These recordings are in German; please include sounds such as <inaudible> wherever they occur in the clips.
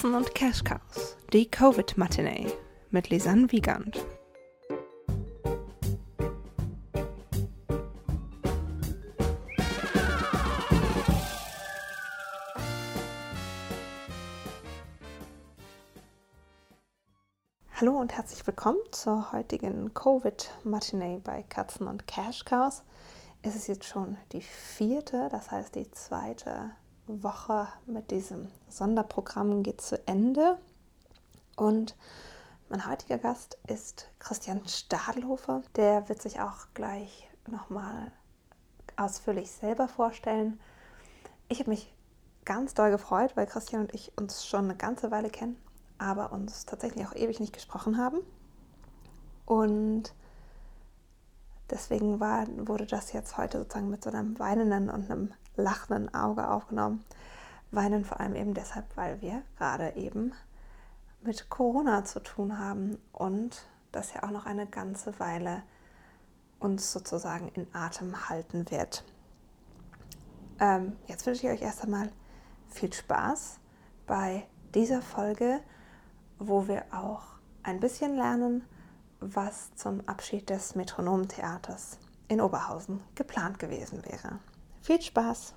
Katzen und Cash Cows, die Covid-Matinee mit Lisanne Wiegand. Hallo und herzlich willkommen zur heutigen Covid-Matinee bei Katzen und Cash Cows. Es ist jetzt schon die vierte, das heißt die zweite Woche mit diesem Sonderprogramm geht zu Ende. Und mein heutiger Gast ist Christian Stadelhofer. Der wird sich auch gleich nochmal ausführlich selber vorstellen. Ich habe mich ganz doll gefreut, weil Christian und ich uns schon eine ganze Weile kennen, aber uns tatsächlich auch ewig nicht gesprochen haben. Und deswegen war, wurde das jetzt heute sozusagen mit so einem weinenden und einem lachenden Auge aufgenommen. Weinen vor allem eben deshalb, weil wir gerade eben mit Corona zu tun haben und das ja auch noch eine ganze Weile uns sozusagen in Atem halten wird. Ähm, jetzt wünsche ich euch erst einmal viel Spaß bei dieser Folge, wo wir auch ein bisschen lernen, was zum Abschied des Metronomtheaters in Oberhausen geplant gewesen wäre. Viel Spaß!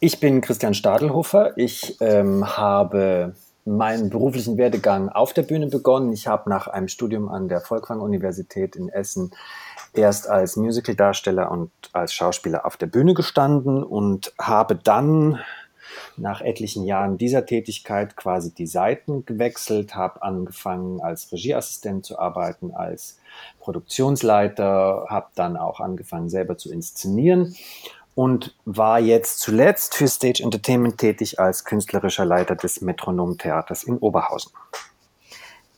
Ich bin Christian Stadelhofer. Ich ähm, habe meinen beruflichen Werdegang auf der Bühne begonnen. Ich habe nach einem Studium an der Volkwang-Universität in Essen erst als Musicaldarsteller und als Schauspieler auf der Bühne gestanden und habe dann nach etlichen Jahren dieser Tätigkeit quasi die Seiten gewechselt, habe angefangen als Regieassistent zu arbeiten, als Produktionsleiter, habe dann auch angefangen selber zu inszenieren und war jetzt zuletzt für Stage Entertainment tätig als künstlerischer Leiter des Metronom Theaters in Oberhausen.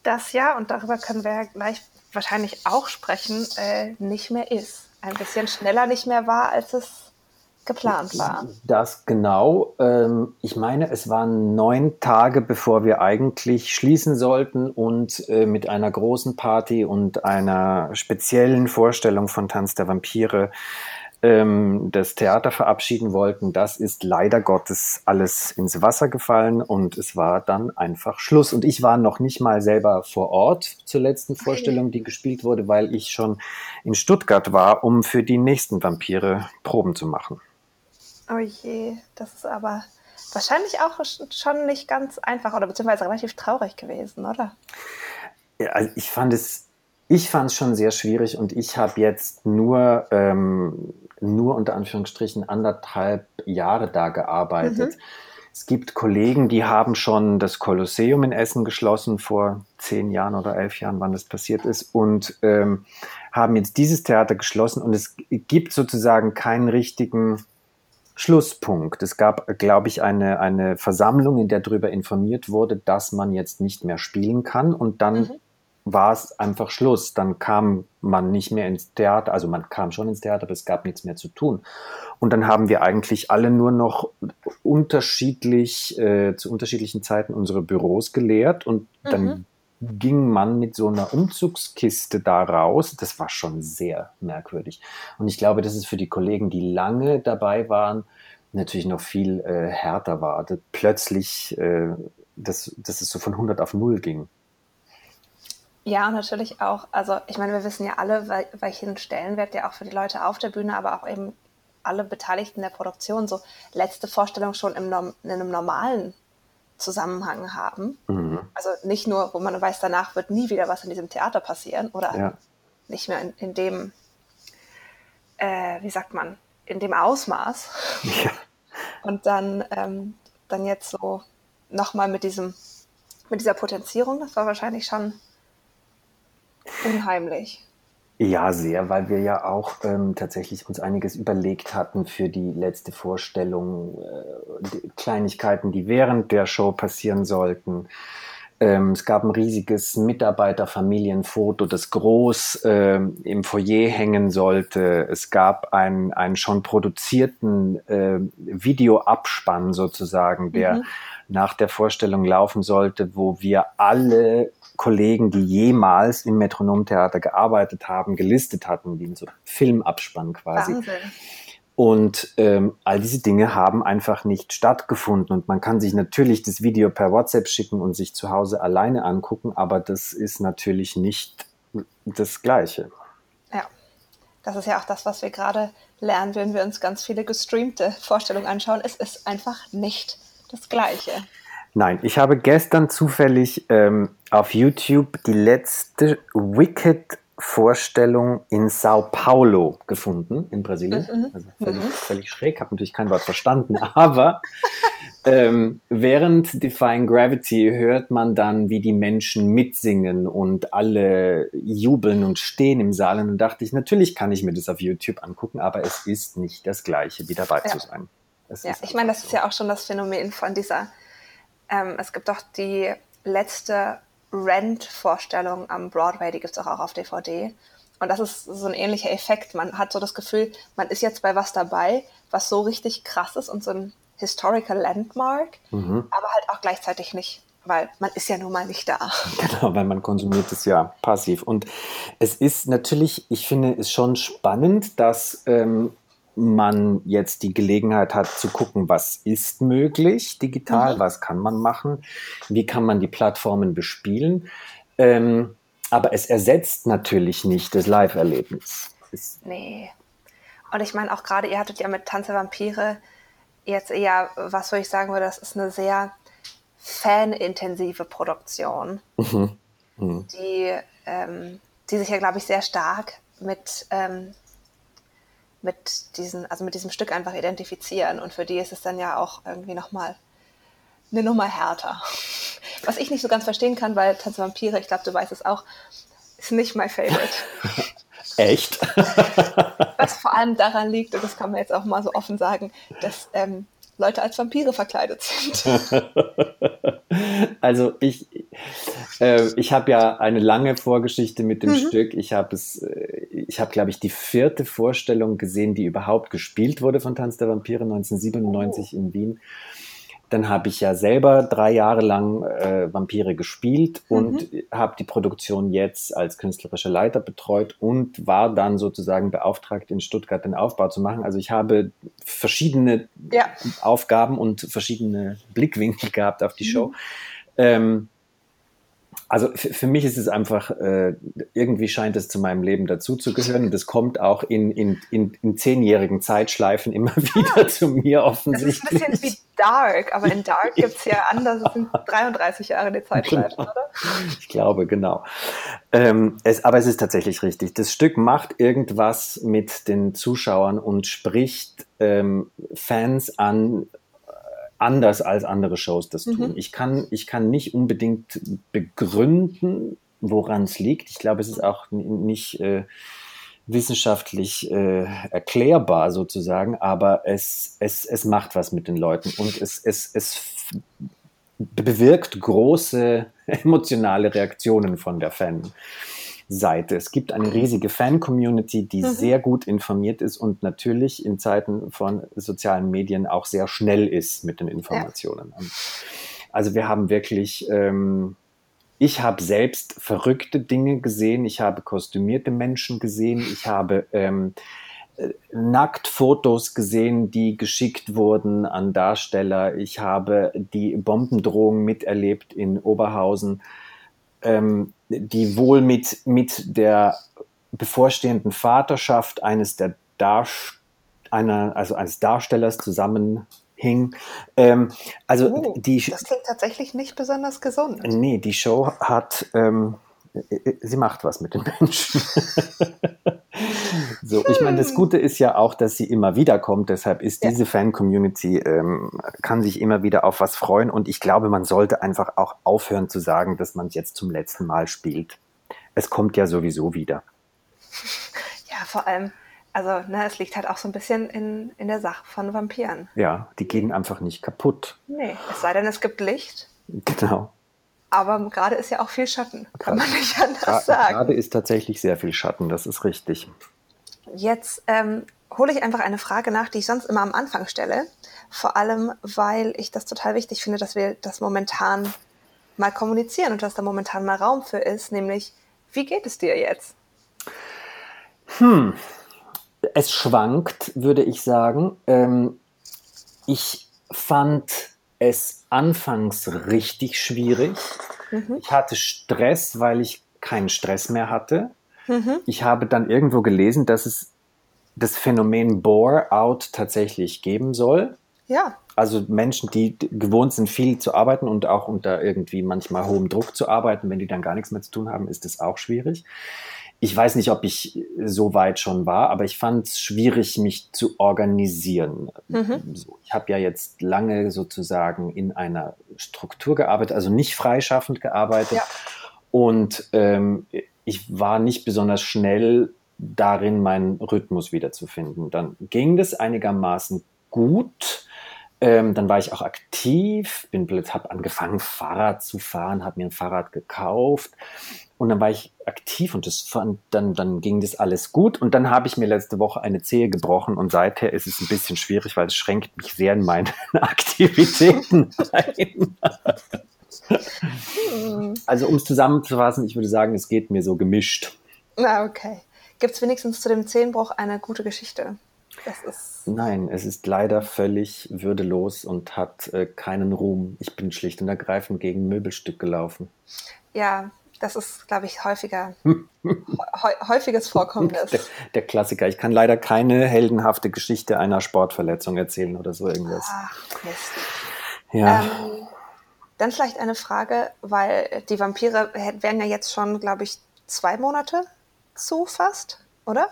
Das ja, und darüber können wir ja gleich wahrscheinlich auch sprechen, äh, nicht mehr ist. Ein bisschen schneller nicht mehr war, als es geplant war. Das genau. Ähm, ich meine, es waren neun Tage, bevor wir eigentlich schließen sollten und äh, mit einer großen Party und einer speziellen Vorstellung von Tanz der Vampire ähm, das Theater verabschieden wollten, das ist leider Gottes alles ins Wasser gefallen und es war dann einfach Schluss. Und ich war noch nicht mal selber vor Ort zur letzten Vorstellung, die gespielt wurde, weil ich schon in Stuttgart war, um für die nächsten Vampire Proben zu machen. Oh je, das ist aber wahrscheinlich auch schon nicht ganz einfach oder beziehungsweise relativ traurig gewesen, oder? Ja, also ich fand es ich fand es schon sehr schwierig und ich habe jetzt nur ähm, nur unter Anführungsstrichen anderthalb Jahre da gearbeitet. Mhm. Es gibt Kollegen, die haben schon das Kolosseum in Essen geschlossen vor zehn Jahren oder elf Jahren, wann das passiert ist, und ähm, haben jetzt dieses Theater geschlossen und es gibt sozusagen keinen richtigen Schlusspunkt. Es gab, glaube ich, eine, eine Versammlung, in der darüber informiert wurde, dass man jetzt nicht mehr spielen kann und dann mhm war es einfach Schluss. Dann kam man nicht mehr ins Theater, also man kam schon ins Theater, aber es gab nichts mehr zu tun. Und dann haben wir eigentlich alle nur noch unterschiedlich, äh, zu unterschiedlichen Zeiten unsere Büros geleert und mhm. dann ging man mit so einer Umzugskiste da raus. Das war schon sehr merkwürdig. Und ich glaube, dass es für die Kollegen, die lange dabei waren, natürlich noch viel äh, härter war. Plötzlich, äh, dass, dass es so von 100 auf 0 ging. Ja, natürlich auch, also ich meine, wir wissen ja alle, welchen Stellenwert der auch für die Leute auf der Bühne, aber auch eben alle Beteiligten der Produktion so letzte Vorstellung schon im, in einem normalen Zusammenhang haben. Mhm. Also nicht nur, wo man weiß, danach wird nie wieder was in diesem Theater passieren oder ja. nicht mehr in, in dem, äh, wie sagt man, in dem Ausmaß. Ja. <laughs> Und dann, ähm, dann jetzt so nochmal mit diesem, mit dieser Potenzierung, das war wahrscheinlich schon unheimlich. Ja, sehr, weil wir ja auch ähm, tatsächlich uns einiges überlegt hatten für die letzte Vorstellung, äh, die Kleinigkeiten, die während der Show passieren sollten. Ähm, es gab ein riesiges Mitarbeiterfamilienfoto, das groß äh, im Foyer hängen sollte. Es gab einen, einen schon produzierten äh, Videoabspann sozusagen, der mhm. nach der Vorstellung laufen sollte, wo wir alle Kollegen, die jemals im Metronomtheater gearbeitet haben, gelistet hatten, wie in so Filmabspann quasi. Wahnsinn. Und ähm, all diese Dinge haben einfach nicht stattgefunden. Und man kann sich natürlich das Video per WhatsApp schicken und sich zu Hause alleine angucken, aber das ist natürlich nicht das Gleiche. Ja, das ist ja auch das, was wir gerade lernen, wenn wir uns ganz viele gestreamte Vorstellungen anschauen. Es ist einfach nicht das Gleiche. Nein, ich habe gestern zufällig ähm, auf YouTube die letzte Wicked Vorstellung in Sao Paulo gefunden, in Brasilien. Mhm. Also völlig, mhm. völlig schräg, habe natürlich kein Wort verstanden, <laughs> aber ähm, während Defying Gravity hört man dann, wie die Menschen mitsingen und alle jubeln und stehen im Saal. Und dann dachte ich, natürlich kann ich mir das auf YouTube angucken, aber es ist nicht das Gleiche, wie dabei ja. zu sein. Es ja, ich meine, das ist ja auch schon das Phänomen von dieser, ähm, es gibt doch die letzte Rent-Vorstellung am Broadway, die gibt es auch, auch auf DVD. Und das ist so ein ähnlicher Effekt. Man hat so das Gefühl, man ist jetzt bei was dabei, was so richtig krass ist und so ein historical Landmark, mhm. aber halt auch gleichzeitig nicht, weil man ist ja nun mal nicht da. <laughs> Genau, weil man konsumiert es ja passiv. Und es ist natürlich, ich finde es schon spannend, dass ähm, man jetzt die Gelegenheit hat zu gucken, was ist möglich digital, mhm. was kann man machen, wie kann man die Plattformen bespielen. Ähm, aber es ersetzt natürlich nicht das Live-Erlebnis. Nee. Und ich meine auch gerade, ihr hattet ja mit Tanze Vampire jetzt eher, was würde ich sagen würde, das ist eine sehr fanintensive Produktion, mhm. Mhm. Die, ähm, die sich ja, glaube ich, sehr stark mit ähm, mit diesen, also mit diesem Stück einfach identifizieren. Und für die ist es dann ja auch irgendwie nochmal eine Nummer härter. <laughs> Was ich nicht so ganz verstehen kann, weil Tanze Vampire, ich glaube, du weißt es auch, ist nicht my favorite. <laughs> Echt? <laughs> Was vor allem daran liegt, und das kann man jetzt auch mal so offen sagen, dass ähm, Leute als Vampire verkleidet sind. <laughs> also ich, äh, ich habe ja eine lange Vorgeschichte mit dem mhm. Stück. Ich habe es, äh, ich habe, glaube ich, die vierte Vorstellung gesehen, die überhaupt gespielt wurde von Tanz der Vampire 1997 oh. in Wien. Dann habe ich ja selber drei Jahre lang äh, Vampire gespielt mhm. und habe die Produktion jetzt als künstlerischer Leiter betreut und war dann sozusagen beauftragt, in Stuttgart den Aufbau zu machen. Also ich habe verschiedene ja. Aufgaben und verschiedene Blickwinkel gehabt auf die Show. Mhm. Ähm, also für mich ist es einfach, äh, irgendwie scheint es zu meinem Leben dazuzugehören und es kommt auch in, in, in, in zehnjährigen Zeitschleifen immer <laughs> wieder zu mir offensichtlich. Das ist ein bisschen wie Dark, aber in Dark <laughs> gibt es ja anders, es sind 33 Jahre die Zeitschleifen, genau. oder? Ich glaube, genau. Ähm, es, aber es ist tatsächlich richtig. Das Stück macht irgendwas mit den Zuschauern und spricht ähm, Fans an, anders als andere Shows das tun. Mhm. Ich, kann, ich kann nicht unbedingt begründen, woran es liegt. Ich glaube, es ist auch nicht äh, wissenschaftlich äh, erklärbar sozusagen, aber es, es, es macht was mit den Leuten und es, es, es bewirkt große <laughs> emotionale Reaktionen von der Fan. Seite. Es gibt eine riesige Fan-Community, die mhm. sehr gut informiert ist und natürlich in Zeiten von sozialen Medien auch sehr schnell ist mit den Informationen. Ja. Also wir haben wirklich, ähm, ich habe selbst verrückte Dinge gesehen, ich habe kostümierte Menschen gesehen, ich habe ähm, äh, Nacktfotos gesehen, die geschickt wurden an Darsteller. Ich habe die Bombendrohung miterlebt in Oberhausen ähm, die wohl mit, mit der bevorstehenden Vaterschaft eines der Darst einer, also eines Darstellers zusammenhing. Ähm, also oh, die, das klingt tatsächlich nicht besonders gesund. Nee, die Show hat, ähm, sie macht was mit den Menschen. <laughs> So, ich meine, das Gute ist ja auch, dass sie immer wieder kommt. Deshalb ist ja. diese Fan-Community, ähm, kann sich immer wieder auf was freuen. Und ich glaube, man sollte einfach auch aufhören zu sagen, dass man es jetzt zum letzten Mal spielt. Es kommt ja sowieso wieder. Ja, vor allem, also ne, es liegt halt auch so ein bisschen in, in der Sache von Vampiren. Ja, die gehen einfach nicht kaputt. Nee, es sei denn, es gibt Licht. Genau. Aber gerade ist ja auch viel Schatten, kann man nicht anders sagen. Gerade ist tatsächlich sehr viel Schatten, das ist richtig. Jetzt ähm, hole ich einfach eine Frage nach, die ich sonst immer am Anfang stelle. Vor allem, weil ich das total wichtig finde, dass wir das momentan mal kommunizieren und dass da momentan mal Raum für ist, nämlich, wie geht es dir jetzt? Hm, es schwankt, würde ich sagen. Ähm, ich fand es anfangs richtig schwierig. Mhm. Ich hatte Stress, weil ich keinen Stress mehr hatte. Mhm. Ich habe dann irgendwo gelesen, dass es das Phänomen Bore-out tatsächlich geben soll. Ja. Also Menschen, die gewohnt sind, viel zu arbeiten und auch unter irgendwie manchmal hohem Druck zu arbeiten, wenn die dann gar nichts mehr zu tun haben, ist das auch schwierig. Ich weiß nicht, ob ich so weit schon war, aber ich fand es schwierig, mich zu organisieren. Mhm. Ich habe ja jetzt lange sozusagen in einer Struktur gearbeitet, also nicht freischaffend gearbeitet. Ja. Und ähm, ich war nicht besonders schnell darin, meinen Rhythmus wiederzufinden. Dann ging das einigermaßen gut. Ähm, dann war ich auch aktiv, bin habe angefangen Fahrrad zu fahren, habe mir ein Fahrrad gekauft und dann war ich aktiv und das fand, dann, dann ging das alles gut. Und dann habe ich mir letzte Woche eine Zehe gebrochen und seither ist es ein bisschen schwierig, weil es schränkt mich sehr in meine <laughs> Aktivitäten ein. Also um es zusammenzufassen, ich würde sagen, es geht mir so gemischt. Na, okay. Gibt es wenigstens zu dem Zehenbruch eine gute Geschichte? Nein, es ist leider völlig würdelos und hat äh, keinen Ruhm. Ich bin schlicht und ergreifend gegen ein Möbelstück gelaufen. Ja, das ist, glaube ich, häufiger, <laughs> häufiges Vorkommnis. Der, der, Klassiker. Ich kann leider keine heldenhafte Geschichte einer Sportverletzung erzählen oder so irgendwas. Ach, Mist. Ja. Ähm, dann vielleicht eine Frage, weil die Vampire werden ja jetzt schon, glaube ich, zwei Monate zu fast, oder?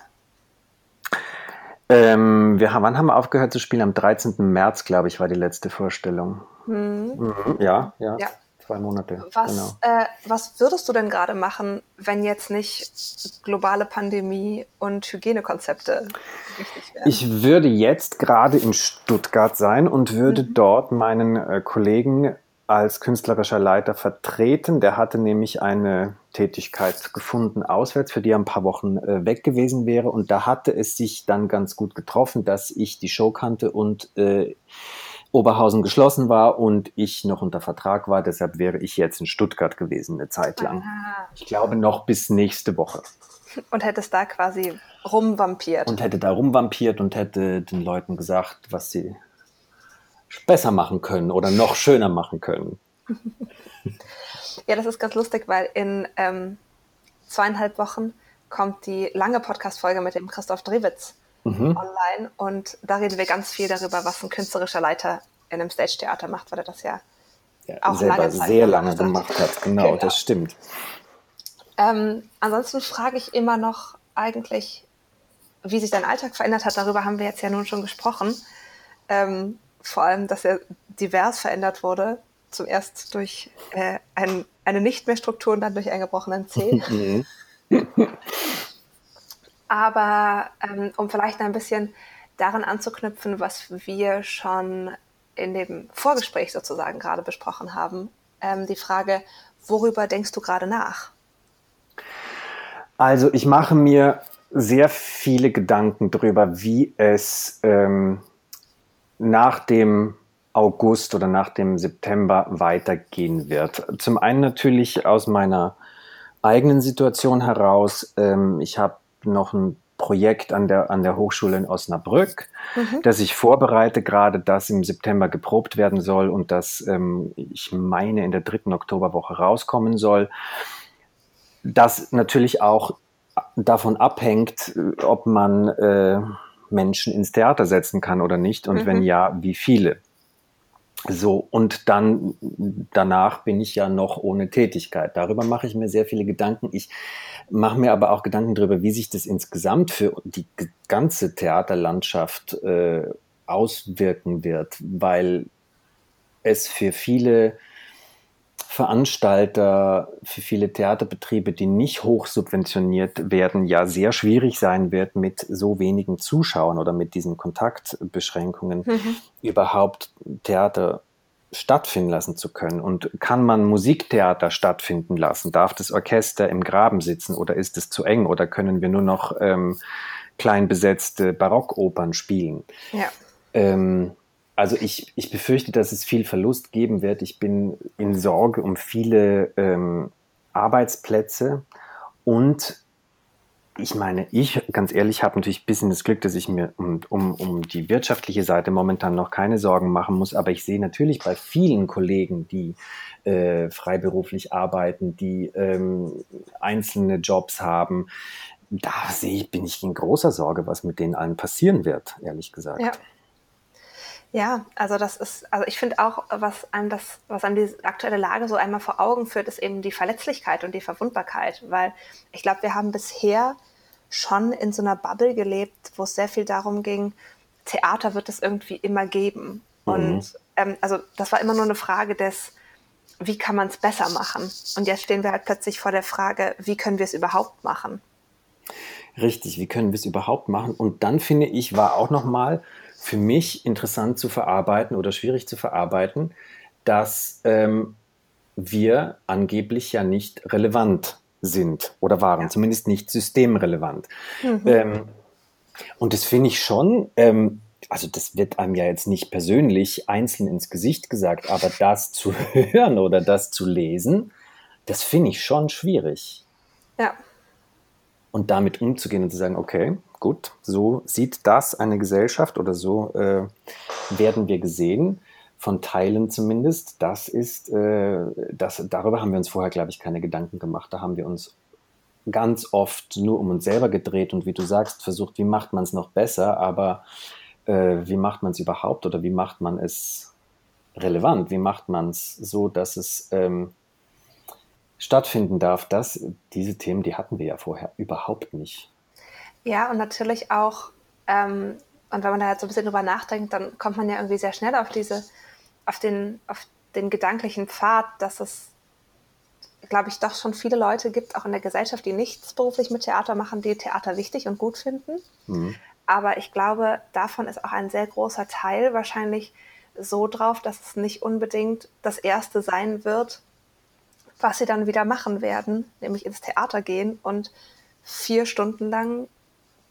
Ähm, wir, wann haben wir aufgehört zu spielen? Am 13. März, glaube ich, war die letzte Vorstellung. Mhm. Mhm, ja, ja, ja, Zwei Monate. Was, genau. äh, was würdest du denn gerade machen, wenn jetzt nicht globale Pandemie und Hygienekonzepte wichtig wären? Ich würde jetzt gerade in Stuttgart sein und würde mhm. dort meinen äh, Kollegen als künstlerischer Leiter vertreten. Der hatte nämlich eine Tätigkeit gefunden auswärts, für die er ein paar Wochen äh, weg gewesen wäre. Und da hatte es sich dann ganz gut getroffen, dass ich die Show kannte und äh, Oberhausen geschlossen war und ich noch unter Vertrag war. Deshalb wäre ich jetzt in Stuttgart gewesen eine Zeit lang. Aha. Ich glaube noch bis nächste Woche. Und hättest da quasi rumvampiert. Und hätte da rumvampiert und hätte den Leuten gesagt, was sie besser machen können oder noch schöner machen können. <laughs> Ja, das ist ganz lustig, weil in ähm, zweieinhalb Wochen kommt die lange Podcast-Folge mit dem Christoph Drewitz mhm. online und da reden wir ganz viel darüber, was ein künstlerischer Leiter in einem Stage-Theater macht, weil er das ja, ja auch lange Zeit sehr lange gemacht hat. Genau, genau. das stimmt. Ähm, ansonsten frage ich immer noch eigentlich, wie sich dein Alltag verändert hat. Darüber haben wir jetzt ja nun schon gesprochen. Ähm, vor allem, dass er divers verändert wurde. Zuerst durch äh, ein, eine nicht mehr Struktur und dann durch einen gebrochenen Zeh. <laughs> Aber ähm, um vielleicht ein bisschen daran anzuknüpfen, was wir schon in dem Vorgespräch sozusagen gerade besprochen haben, ähm, die Frage, worüber denkst du gerade nach? Also ich mache mir sehr viele Gedanken darüber, wie es ähm, nach dem August oder nach dem September weitergehen wird. Zum einen natürlich aus meiner eigenen Situation heraus. Ähm, ich habe noch ein Projekt an der, an der Hochschule in Osnabrück, mhm. das ich vorbereite, gerade das im September geprobt werden soll und das, ähm, ich meine, in der dritten Oktoberwoche rauskommen soll. Das natürlich auch davon abhängt, ob man äh, Menschen ins Theater setzen kann oder nicht und mhm. wenn ja, wie viele. So, und dann danach bin ich ja noch ohne Tätigkeit. Darüber mache ich mir sehr viele Gedanken. Ich mache mir aber auch Gedanken darüber, wie sich das insgesamt für die ganze Theaterlandschaft äh, auswirken wird, weil es für viele Veranstalter, für viele Theaterbetriebe, die nicht hoch subventioniert werden, ja sehr schwierig sein wird, mit so wenigen Zuschauern oder mit diesen Kontaktbeschränkungen mhm. überhaupt Theater stattfinden lassen zu können. Und kann man Musiktheater stattfinden lassen? Darf das Orchester im Graben sitzen oder ist es zu eng oder können wir nur noch ähm, klein besetzte Barockopern spielen? Ja. Ähm, also ich, ich befürchte, dass es viel Verlust geben wird. Ich bin in Sorge um viele ähm, Arbeitsplätze und ich meine, ich ganz ehrlich habe natürlich ein bisschen das Glück, dass ich mir um, um, um die wirtschaftliche Seite momentan noch keine Sorgen machen muss. Aber ich sehe natürlich bei vielen Kollegen, die äh, freiberuflich arbeiten, die ähm, einzelne Jobs haben, da sehe ich, bin ich in großer Sorge, was mit denen allen passieren wird, ehrlich gesagt. Ja. Ja, also das ist, also ich finde auch, was einem das, was einem die aktuelle Lage so einmal vor Augen führt, ist eben die Verletzlichkeit und die Verwundbarkeit, weil ich glaube, wir haben bisher schon in so einer Bubble gelebt, wo es sehr viel darum ging, Theater wird es irgendwie immer geben. Mhm. Und ähm, also das war immer nur eine Frage des, wie kann man es besser machen? Und jetzt stehen wir halt plötzlich vor der Frage, wie können wir es überhaupt machen? Richtig, wie können wir es überhaupt machen? Und dann finde ich, war auch nochmal für mich interessant zu verarbeiten oder schwierig zu verarbeiten, dass ähm, wir angeblich ja nicht relevant sind oder waren, ja. zumindest nicht systemrelevant. Mhm. Ähm, und das finde ich schon, ähm, also das wird einem ja jetzt nicht persönlich einzeln ins Gesicht gesagt, aber das zu <laughs> hören oder das zu lesen, das finde ich schon schwierig. Ja. Und damit umzugehen und zu sagen, okay, gut, so sieht das eine Gesellschaft oder so äh, werden wir gesehen, von Teilen zumindest. Das ist, äh, das, darüber haben wir uns vorher, glaube ich, keine Gedanken gemacht. Da haben wir uns ganz oft nur um uns selber gedreht und wie du sagst, versucht, wie macht man es noch besser, aber äh, wie macht man es überhaupt oder wie macht man es relevant? Wie macht man es so, dass es ähm, stattfinden darf? Das, diese Themen, die hatten wir ja vorher überhaupt nicht. Ja, und natürlich auch, ähm, und wenn man da jetzt so ein bisschen drüber nachdenkt, dann kommt man ja irgendwie sehr schnell auf diese, auf den, auf den gedanklichen Pfad, dass es, glaube ich, doch schon viele Leute gibt, auch in der Gesellschaft, die nichts beruflich mit Theater machen, die Theater wichtig und gut finden. Mhm. Aber ich glaube, davon ist auch ein sehr großer Teil wahrscheinlich so drauf, dass es nicht unbedingt das Erste sein wird, was sie dann wieder machen werden, nämlich ins Theater gehen und vier Stunden lang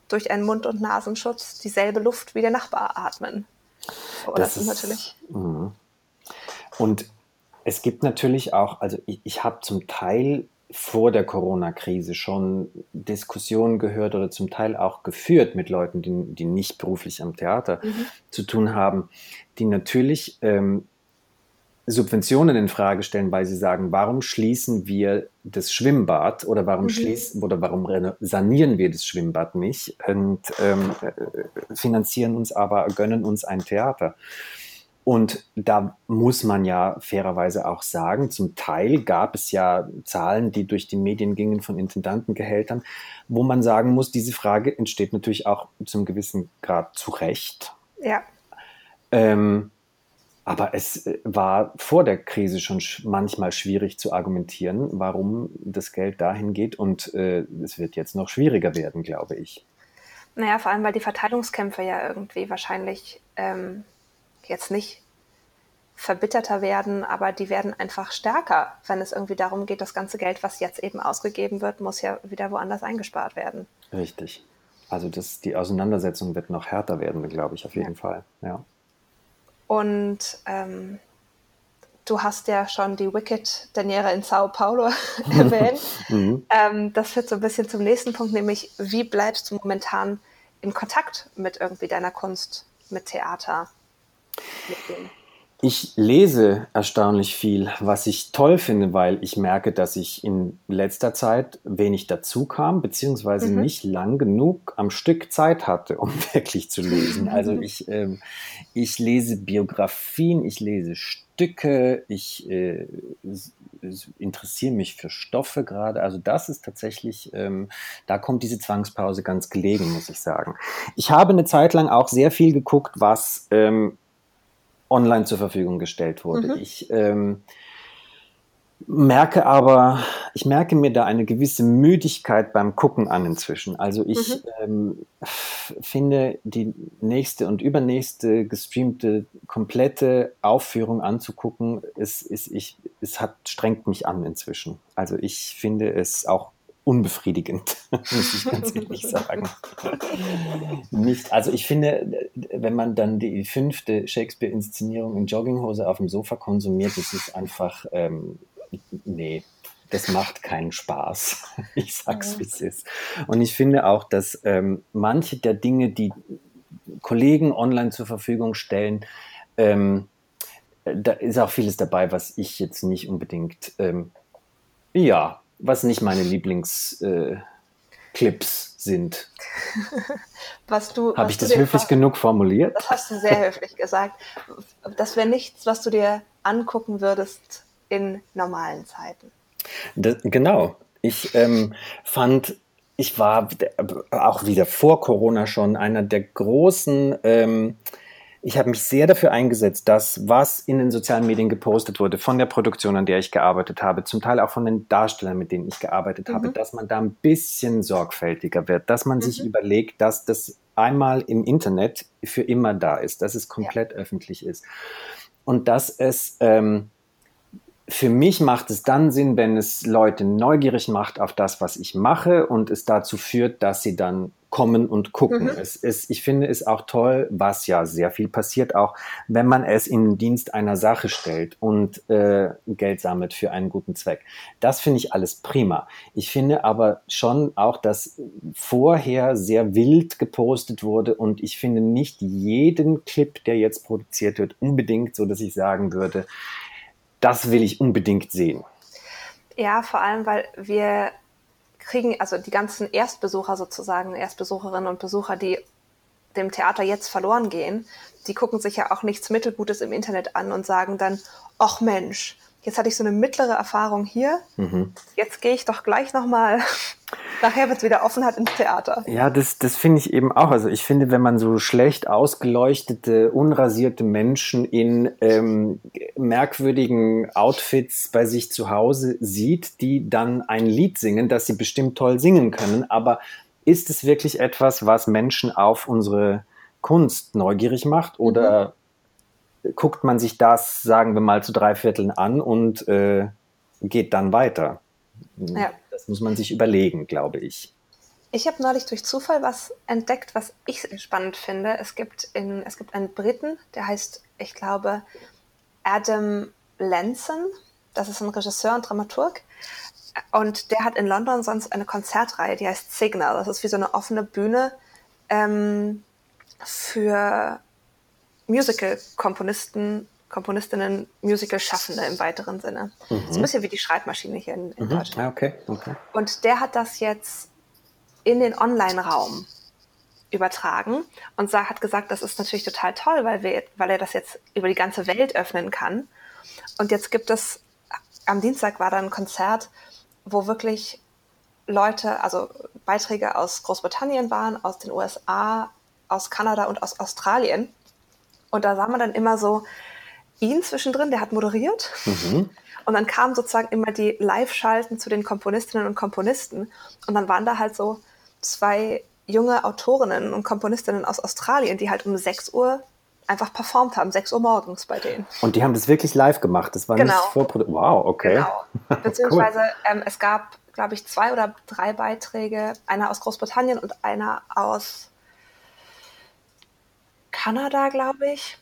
durch einen Mund- und Nasenschutz dieselbe Luft wie der Nachbar atmen. Oh, das, das, ist natürlich. Mh. Und es gibt natürlich auch, also ich, ich habe zum Teil vor der Corona-Krise schon Diskussionen gehört oder zum Teil auch geführt mit Leuten, die, die nicht beruflich am Theater mhm. zu tun haben, die natürlich ähm, Subventionen in Frage stellen, weil sie sagen, warum schließen wir das Schwimmbad oder warum mhm. schließen oder warum sanieren wir das Schwimmbad nicht und ähm, äh, finanzieren uns aber, gönnen uns ein Theater. Und da muss man ja fairerweise auch sagen, zum Teil gab es ja Zahlen, die durch die Medien gingen von Intendantengehältern, wo man sagen muss, diese Frage entsteht natürlich auch zum gewissen Grad zu Recht. Ja. Ähm, aber es äh, war vor der Krise schon manchmal schwierig zu argumentieren, warum das Geld dahin geht. Und äh, es wird jetzt noch schwieriger werden, glaube ich. Naja, vor allem, weil die Verteilungskämpfe ja irgendwie wahrscheinlich ähm, jetzt nicht verbitterter werden, aber die werden einfach stärker, wenn es irgendwie darum geht, das ganze Geld, was jetzt eben ausgegeben wird, muss ja wieder woanders eingespart werden. Richtig. Also das, die Auseinandersetzung wird noch härter werden, glaube ich, auf jeden ja. Fall. Ja. Und ähm, du hast ja schon die Wicked Daniela in Sao Paulo <laughs> erwähnt. <laughs> mhm. ähm, das führt so ein bisschen zum nächsten Punkt, nämlich wie bleibst du momentan in Kontakt mit irgendwie deiner Kunst, mit Theater? Mit dem? Ich lese erstaunlich viel, was ich toll finde, weil ich merke, dass ich in letzter Zeit wenig dazu kam, beziehungsweise mhm. nicht lang genug am Stück Zeit hatte, um <laughs> wirklich zu lesen. Also <laughs> ich, äh, ich lese Biografien, ich lese Stücke, ich äh, interessiere mich für Stoffe gerade. Also das ist tatsächlich, ähm, da kommt diese Zwangspause ganz gelegen, muss ich sagen. Ich habe eine Zeit lang auch sehr viel geguckt, was ähm, online zur Verfügung gestellt wurde. Mhm. Ich ähm, merke aber, ich merke mir da eine gewisse Müdigkeit beim Gucken an inzwischen. Also ich mhm. ähm, finde die nächste und übernächste gestreamte komplette Aufführung anzugucken, es, es, ich, es hat, strengt mich an inzwischen. Also ich finde es auch unbefriedigend, <laughs> muss ich ganz <laughs> ehrlich sagen. Nicht, also ich finde, wenn man dann die fünfte Shakespeare-Inszenierung in Jogginghose auf dem Sofa konsumiert, das ist einfach, ähm, nee, das macht keinen Spaß. <laughs> Ich sag's, wie es ist. Und ich finde auch, dass ähm, manche der Dinge, die Kollegen online zur Verfügung stellen, ähm, da ist auch vieles dabei, was ich jetzt nicht unbedingt, ähm, ja, was nicht meine Lieblingsclips äh, sind. <laughs> was du. Habe ich das höflich genug formuliert? Das hast du sehr <laughs> höflich gesagt. Das wäre nichts, was du dir angucken würdest in normalen Zeiten. Das, genau. Ich ähm, fand, ich war auch wieder vor Corona schon einer der großen ähm, ich habe mich sehr dafür eingesetzt, dass was in den sozialen Medien gepostet wurde, von der Produktion, an der ich gearbeitet habe, zum Teil auch von den Darstellern, mit denen ich gearbeitet mhm. habe, dass man da ein bisschen sorgfältiger wird, dass man mhm. sich überlegt, dass das einmal im Internet für immer da ist, dass es komplett ja. öffentlich ist und dass es ähm, für mich macht es dann Sinn, wenn es Leute neugierig macht auf das, was ich mache und es dazu führt, dass sie dann kommen und gucken. Mhm. Es ist, ich finde es auch toll, was ja sehr viel passiert, auch wenn man es in den Dienst einer Sache stellt und äh, Geld sammelt für einen guten Zweck. Das finde ich alles prima. Ich finde aber schon auch, dass vorher sehr wild gepostet wurde und ich finde nicht jeden Clip, der jetzt produziert wird, unbedingt so, dass ich sagen würde, das will ich unbedingt sehen. Ja, vor allem, weil wir kriegen, also die ganzen Erstbesucher sozusagen, Erstbesucherinnen und Besucher, die dem Theater jetzt verloren gehen, die gucken sich ja auch nichts Mittelgutes im Internet an und sagen dann, ach Mensch, jetzt hatte ich so eine mittlere Erfahrung hier, mhm. jetzt gehe ich doch gleich nochmal <laughs> nachher wird es wieder offen hat ins Theater. Ja, das, das finde ich eben auch. Also ich finde, wenn man so schlecht ausgeleuchtete, unrasierte Menschen in ähm, merkwürdigen Outfits bei sich zu Hause sieht, die dann ein Lied singen, das sie bestimmt toll singen können, aber ist es wirklich etwas, was Menschen auf unsere Kunst neugierig macht oder mhm. Guckt man sich das, sagen wir mal, zu drei Vierteln an und äh, geht dann weiter? Ja. Das muss man sich überlegen, glaube ich. Ich habe neulich durch Zufall was entdeckt, was ich spannend finde. Es gibt, in, es gibt einen Briten, der heißt, ich glaube, Adam Lanson. Das ist ein Regisseur und Dramaturg. Und der hat in London sonst eine Konzertreihe, die heißt Signal. Das ist wie so eine offene Bühne ähm, für Musical-Komponisten Komponistinnen, Musical-Schaffende im weiteren Sinne. Mhm. Das ist ein bisschen wie die Schreibmaschine hier in, in mhm. Deutschland. Ah, okay. okay. Und der hat das jetzt in den Online-Raum übertragen und hat gesagt, das ist natürlich total toll, weil, wir, weil er das jetzt über die ganze Welt öffnen kann. Und jetzt gibt es, am Dienstag war da ein Konzert, wo wirklich Leute, also Beiträge aus Großbritannien waren, aus den USA, aus Kanada und aus Australien. Und da sah man dann immer so ihn zwischendrin, der hat moderiert. Mhm. Und dann kamen sozusagen immer die Live-Schalten zu den Komponistinnen und Komponisten. Und dann waren da halt so zwei junge Autorinnen und Komponistinnen aus Australien, die halt um 6 Uhr einfach performt haben, 6 Uhr morgens bei denen. Und die haben das wirklich live gemacht. Das war genau. nicht vorproduziert. Wow, okay. Genau. <laughs> Beziehungsweise cool. ähm, es gab, glaube ich, zwei oder drei Beiträge, einer aus Großbritannien und einer aus Kanada, glaube ich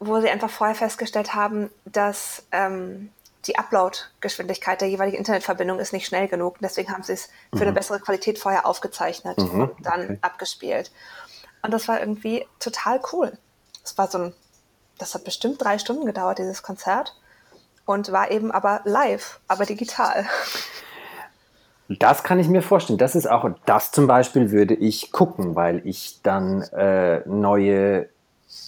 wo sie einfach vorher festgestellt haben, dass ähm, die Upload-Geschwindigkeit der jeweiligen Internetverbindung ist nicht schnell genug. Deswegen haben sie es für mhm. eine bessere Qualität vorher aufgezeichnet mhm. und dann okay. abgespielt. Und das war irgendwie total cool. Es war so ein, das hat bestimmt drei Stunden gedauert, dieses Konzert. Und war eben aber live, aber digital. Das kann ich mir vorstellen. Das ist auch, das zum Beispiel würde ich gucken, weil ich dann äh, neue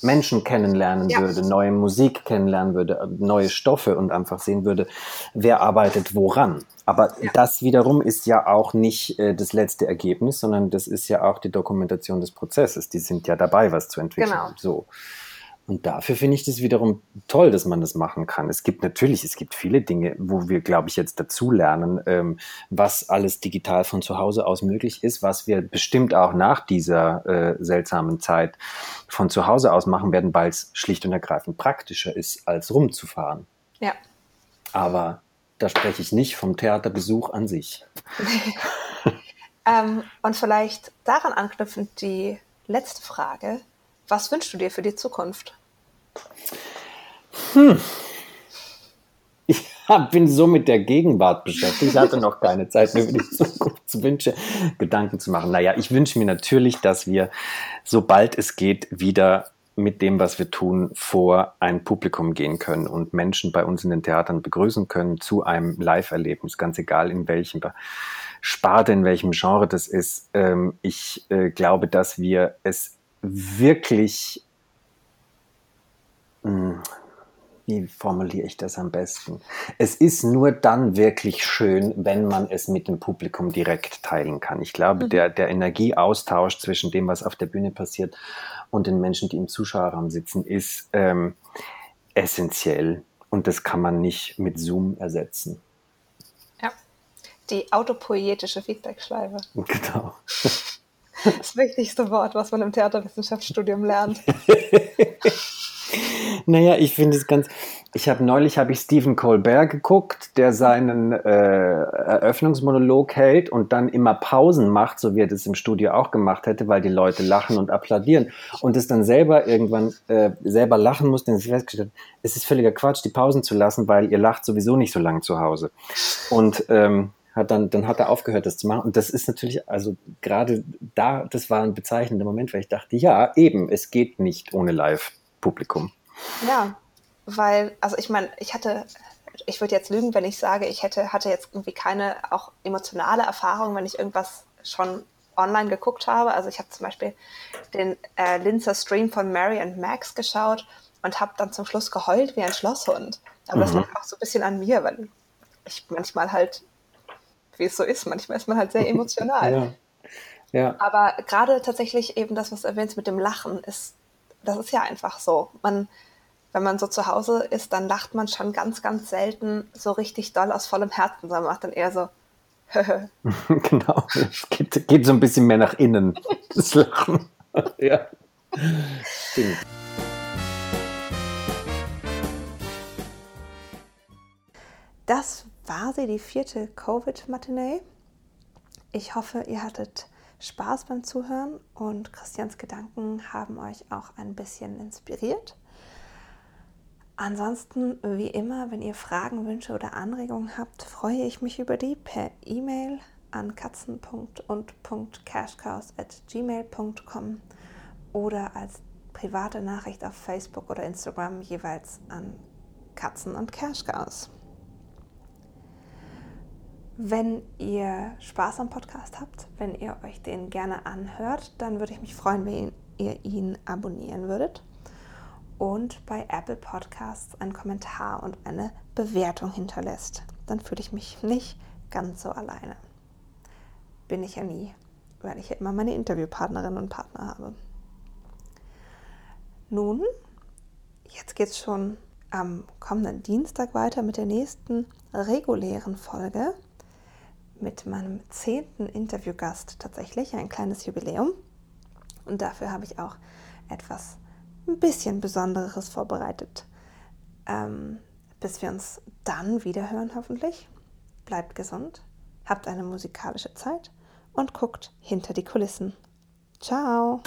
Menschen kennenlernen ja. würde, neue Musik kennenlernen würde, neue Stoffe und einfach sehen würde, wer arbeitet woran. Aber ja. das wiederum ist ja auch nicht äh, das letzte Ergebnis, sondern das ist ja auch die Dokumentation des Prozesses. Die sind ja dabei, was zu entwickeln. Genau. So. Und dafür finde ich das wiederum toll, dass man das machen kann. Es gibt natürlich, es gibt viele Dinge, wo wir, glaube ich, jetzt dazulernen, ähm, was alles digital von zu Hause aus möglich ist, was wir bestimmt auch nach dieser äh, seltsamen Zeit von zu Hause aus machen werden, weil es schlicht und ergreifend praktischer ist, als rumzufahren. Ja. Aber da spreche ich nicht vom Theaterbesuch an sich. <laughs> ähm, und vielleicht daran anknüpfend die letzte Frage. Was wünschst du dir für die Zukunft? Hm. Ich bin so mit der Gegenwart beschäftigt. Ich hatte noch keine Zeit, mir über die Zukunftswünsche Gedanken zu machen. Naja, ich wünsche mir natürlich, dass wir, sobald es geht, wieder mit dem, was wir tun, vor ein Publikum gehen können und Menschen bei uns in den Theatern begrüßen können zu einem Live-Erlebnis, ganz egal in welchem Sparte, in welchem Genre das ist. Ähm, ich äh, glaube, dass wir es wirklich wie formuliere ich das am besten? Es ist nur dann wirklich schön, wenn man es mit dem Publikum direkt teilen kann. Ich glaube, mhm. der, der Energieaustausch zwischen dem, was auf der Bühne passiert und den Menschen, die im Zuschauerraum sitzen, ist ähm, essentiell. Und das kann man nicht mit Zoom ersetzen. Ja, die autopoietische Feedbackschleife. <laughs> Genau. Das wichtigste Wort, was man im Theaterwissenschaftsstudium lernt. <laughs> Naja, ich finde es ganz. Ich habe neulich habe ich Stephen Colbert geguckt, der seinen äh, Eröffnungsmonolog hält und dann immer Pausen macht, so wie er das im Studio auch gemacht hätte, weil die Leute lachen und applaudieren und es dann selber irgendwann äh, selber lachen muss, denn sie festgestellt, es ist völliger Quatsch, die Pausen zu lassen, weil ihr lacht sowieso nicht so lang zu Hause. Und ähm, hat dann, dann hat er aufgehört, das zu machen. Und das ist natürlich, also gerade da, das war ein bezeichnender Moment, weil ich dachte, ja, eben, es geht nicht ohne Live-Publikum. Ja, weil, also ich meine, ich hatte, ich würde jetzt lügen, wenn ich sage, ich hätte, hatte jetzt irgendwie keine auch emotionale Erfahrung, wenn ich irgendwas schon online geguckt habe. Also ich habe zum Beispiel den äh, Linzer Stream von Mary and Max geschaut und habe dann zum Schluss geheult wie ein Schlosshund. Aber mhm. das lag auch so ein bisschen an mir, weil ich manchmal halt, wie es so ist, manchmal ist man halt sehr emotional. <laughs> ja. Ja. Aber gerade tatsächlich eben das, was du erwähnst mit dem Lachen, ist, das ist ja einfach so. Man, wenn man so zu Hause ist, dann lacht man schon ganz, ganz selten so richtig doll aus vollem Herzen, sondern macht dann eher so. <laughs> <laughs> genau, es geht, geht, so ein bisschen mehr nach innen, <laughs> das Lachen. ja, stimmt. Das war sie, die vierte Covid-Matinee. Ich hoffe, ihr hattet Spaß beim Zuhören und Christians Gedanken haben euch auch ein bisschen inspiriert. Ansonsten, wie immer, wenn ihr Fragen, Wünsche oder Anregungen habt, freue ich mich über die per E-Mail an katzen.und.cashcows.gmail.com oder als private Nachricht auf Facebook oder Instagram jeweils an Katzen und Cashcows. Wenn ihr Spaß am Podcast habt, wenn ihr euch den gerne anhört, dann würde ich mich freuen, wenn ihr ihn abonnieren würdet und bei Apple Podcasts einen Kommentar und eine Bewertung hinterlässt. Dann fühle ich mich nicht ganz so alleine. Bin ich ja nie, weil ich ja immer meine Interviewpartnerinnen und Partner habe. Nun, jetzt geht es schon am kommenden Dienstag weiter mit der nächsten regulären Folge mit meinem zehnten Interviewgast tatsächlich, ein kleines Jubiläum. Und dafür habe ich auch etwas ein bisschen Besonderes vorbereitet. Ähm, bis wir uns dann wieder hören, hoffentlich. Bleibt gesund, habt eine musikalische Zeit und guckt hinter die Kulissen. Ciao!